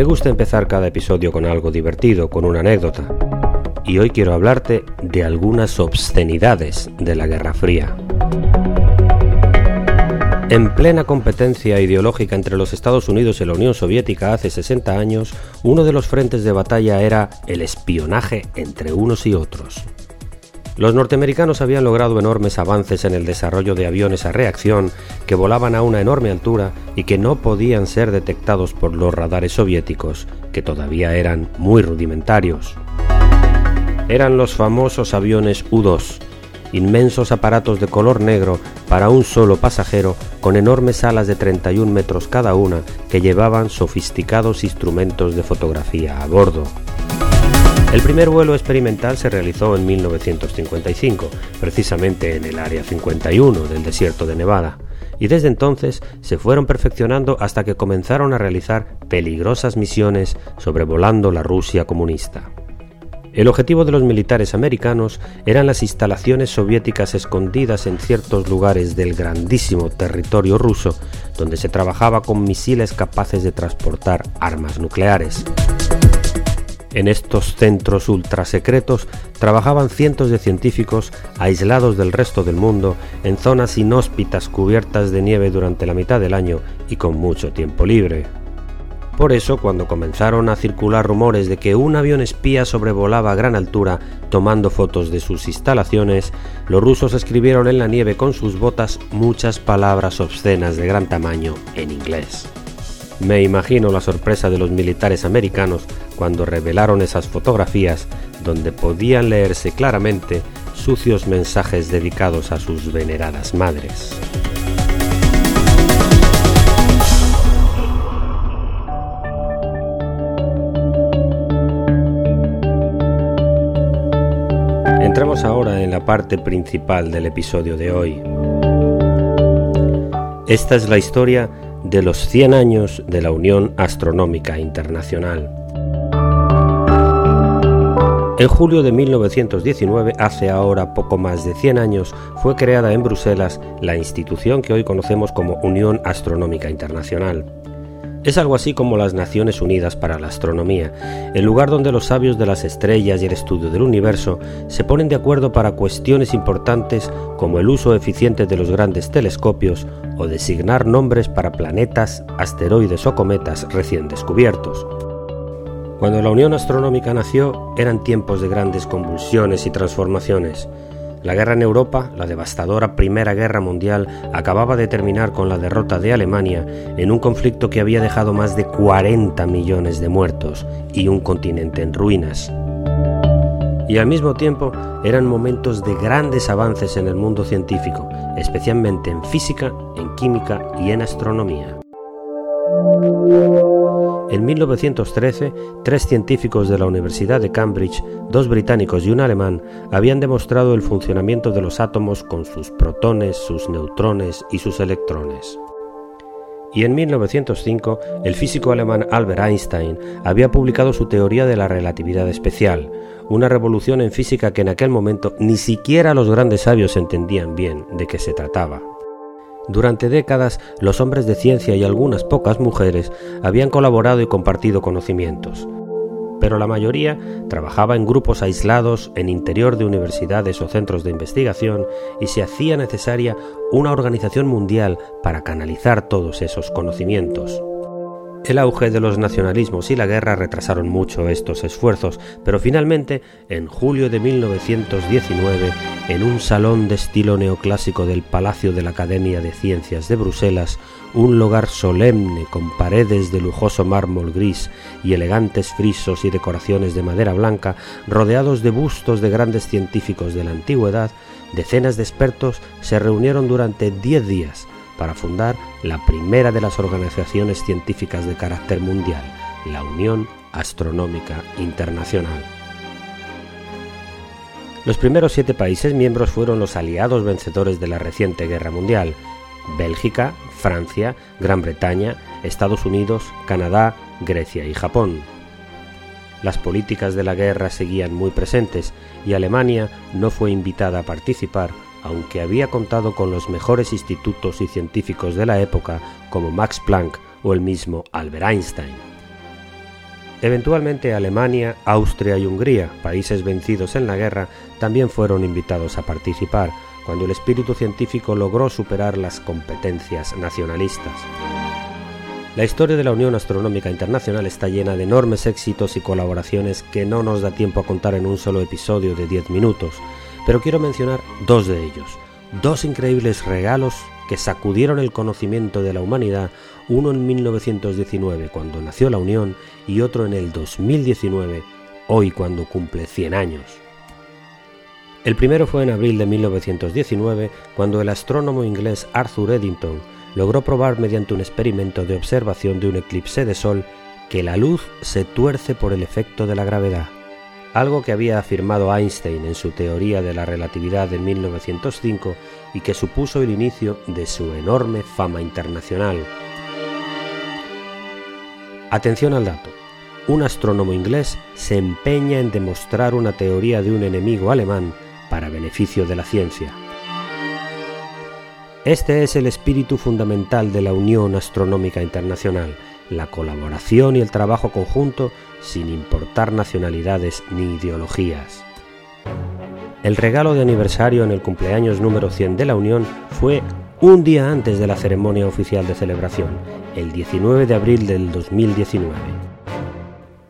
Me gusta empezar cada episodio con algo divertido, con una anécdota. Y hoy quiero hablarte de algunas obscenidades de la Guerra Fría. En plena competencia ideológica entre los Estados Unidos y la Unión Soviética hace 60 años, uno de los frentes de batalla era el espionaje entre unos y otros. Los norteamericanos habían logrado enormes avances en el desarrollo de aviones a reacción que volaban a una enorme altura y que no podían ser detectados por los radares soviéticos, que todavía eran muy rudimentarios. Eran los famosos aviones U-2, inmensos aparatos de color negro para un solo pasajero con enormes alas de 31 metros cada una que llevaban sofisticados instrumentos de fotografía a bordo. El primer vuelo experimental se realizó en 1955, precisamente en el Área 51 del desierto de Nevada, y desde entonces se fueron perfeccionando hasta que comenzaron a realizar peligrosas misiones sobrevolando la Rusia comunista. El objetivo de los militares americanos eran las instalaciones soviéticas escondidas en ciertos lugares del grandísimo territorio ruso, donde se trabajaba con misiles capaces de transportar armas nucleares. En estos centros ultrasecretos trabajaban cientos de científicos aislados del resto del mundo en zonas inhóspitas cubiertas de nieve durante la mitad del año y con mucho tiempo libre. Por eso, cuando comenzaron a circular rumores de que un avión espía sobrevolaba a gran altura tomando fotos de sus instalaciones, los rusos escribieron en la nieve con sus botas muchas palabras obscenas de gran tamaño en inglés. Me imagino la sorpresa de los militares americanos cuando revelaron esas fotografías donde podían leerse claramente sucios mensajes dedicados a sus veneradas madres. Entramos ahora en la parte principal del episodio de hoy. Esta es la historia de los 100 años de la Unión Astronómica Internacional. En julio de 1919, hace ahora poco más de 100 años, fue creada en Bruselas la institución que hoy conocemos como Unión Astronómica Internacional. Es algo así como las Naciones Unidas para la Astronomía, el lugar donde los sabios de las estrellas y el estudio del universo se ponen de acuerdo para cuestiones importantes como el uso eficiente de los grandes telescopios o designar nombres para planetas, asteroides o cometas recién descubiertos. Cuando la Unión Astronómica nació eran tiempos de grandes convulsiones y transformaciones. La guerra en Europa, la devastadora Primera Guerra Mundial, acababa de terminar con la derrota de Alemania en un conflicto que había dejado más de 40 millones de muertos y un continente en ruinas. Y al mismo tiempo eran momentos de grandes avances en el mundo científico, especialmente en física, en química y en astronomía. En 1913, tres científicos de la Universidad de Cambridge, dos británicos y un alemán, habían demostrado el funcionamiento de los átomos con sus protones, sus neutrones y sus electrones. Y en 1905, el físico alemán Albert Einstein había publicado su teoría de la relatividad especial, una revolución en física que en aquel momento ni siquiera los grandes sabios entendían bien de qué se trataba. Durante décadas, los hombres de ciencia y algunas pocas mujeres habían colaborado y compartido conocimientos, pero la mayoría trabajaba en grupos aislados en interior de universidades o centros de investigación y se hacía necesaria una organización mundial para canalizar todos esos conocimientos. El auge de los nacionalismos y la guerra retrasaron mucho estos esfuerzos, pero finalmente, en julio de 1919, en un salón de estilo neoclásico del Palacio de la Academia de Ciencias de Bruselas, un lugar solemne con paredes de lujoso mármol gris y elegantes frisos y decoraciones de madera blanca, rodeados de bustos de grandes científicos de la antigüedad, decenas de expertos se reunieron durante diez días para fundar la primera de las organizaciones científicas de carácter mundial, la Unión Astronómica Internacional. Los primeros siete países miembros fueron los aliados vencedores de la reciente Guerra Mundial, Bélgica, Francia, Gran Bretaña, Estados Unidos, Canadá, Grecia y Japón. Las políticas de la guerra seguían muy presentes y Alemania no fue invitada a participar aunque había contado con los mejores institutos y científicos de la época como Max Planck o el mismo Albert Einstein. Eventualmente Alemania, Austria y Hungría, países vencidos en la guerra, también fueron invitados a participar, cuando el espíritu científico logró superar las competencias nacionalistas. La historia de la Unión Astronómica Internacional está llena de enormes éxitos y colaboraciones que no nos da tiempo a contar en un solo episodio de 10 minutos, pero quiero mencionar dos de ellos, dos increíbles regalos que sacudieron el conocimiento de la humanidad, uno en 1919 cuando nació la Unión y otro en el 2019, hoy cuando cumple 100 años. El primero fue en abril de 1919 cuando el astrónomo inglés Arthur Eddington logró probar mediante un experimento de observación de un eclipse de Sol que la luz se tuerce por el efecto de la gravedad algo que había afirmado Einstein en su teoría de la relatividad de 1905 y que supuso el inicio de su enorme fama internacional. Atención al dato. Un astrónomo inglés se empeña en demostrar una teoría de un enemigo alemán para beneficio de la ciencia. Este es el espíritu fundamental de la Unión Astronómica Internacional, la colaboración y el trabajo conjunto sin importar nacionalidades ni ideologías. El regalo de aniversario en el cumpleaños número 100 de la Unión fue un día antes de la ceremonia oficial de celebración, el 19 de abril del 2019.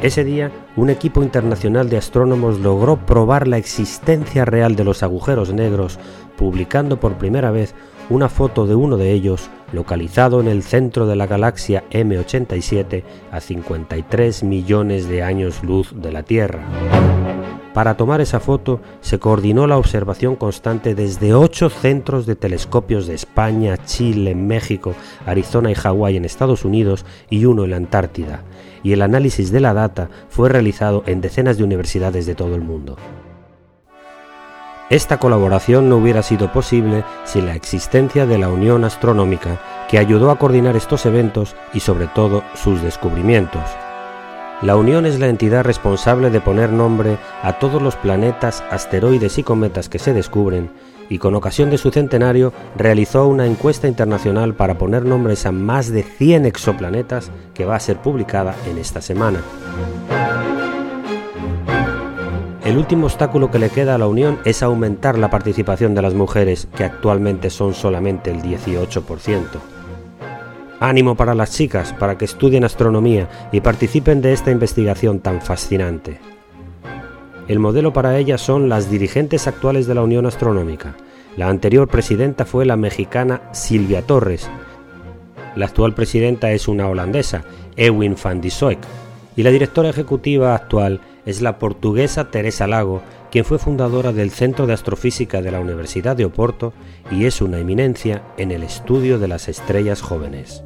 Ese día, un equipo internacional de astrónomos logró probar la existencia real de los agujeros negros, publicando por primera vez una foto de uno de ellos localizado en el centro de la galaxia M87 a 53 millones de años luz de la Tierra. Para tomar esa foto se coordinó la observación constante desde ocho centros de telescopios de España, Chile, México, Arizona y Hawái en Estados Unidos y uno en la Antártida, y el análisis de la data fue realizado en decenas de universidades de todo el mundo. Esta colaboración no hubiera sido posible sin la existencia de la Unión Astronómica, que ayudó a coordinar estos eventos y sobre todo sus descubrimientos. La Unión es la entidad responsable de poner nombre a todos los planetas, asteroides y cometas que se descubren, y con ocasión de su centenario realizó una encuesta internacional para poner nombres a más de 100 exoplanetas que va a ser publicada en esta semana. El último obstáculo que le queda a la Unión es aumentar la participación de las mujeres, que actualmente son solamente el 18%. Ánimo para las chicas, para que estudien astronomía y participen de esta investigación tan fascinante. El modelo para ellas son las dirigentes actuales de la Unión Astronómica. La anterior presidenta fue la mexicana Silvia Torres. La actual presidenta es una holandesa, Ewin van Dijk, y la directora ejecutiva actual es la portuguesa Teresa Lago, quien fue fundadora del Centro de Astrofísica de la Universidad de Oporto y es una eminencia en el estudio de las estrellas jóvenes.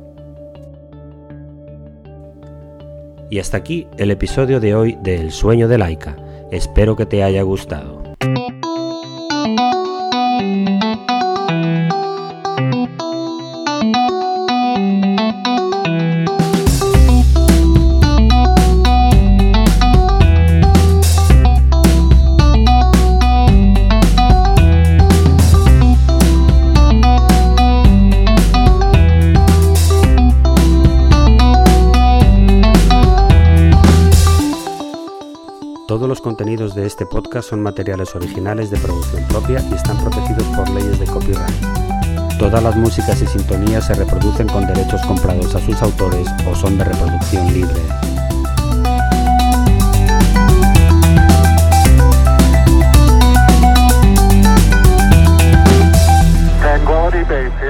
Y hasta aquí el episodio de hoy de El sueño de Laika. Espero que te haya gustado. Todos los contenidos de este podcast son materiales originales de producción propia y están protegidos por leyes de copyright. Todas las músicas y sintonías se reproducen con derechos comprados a sus autores o son de reproducción libre. Tranquility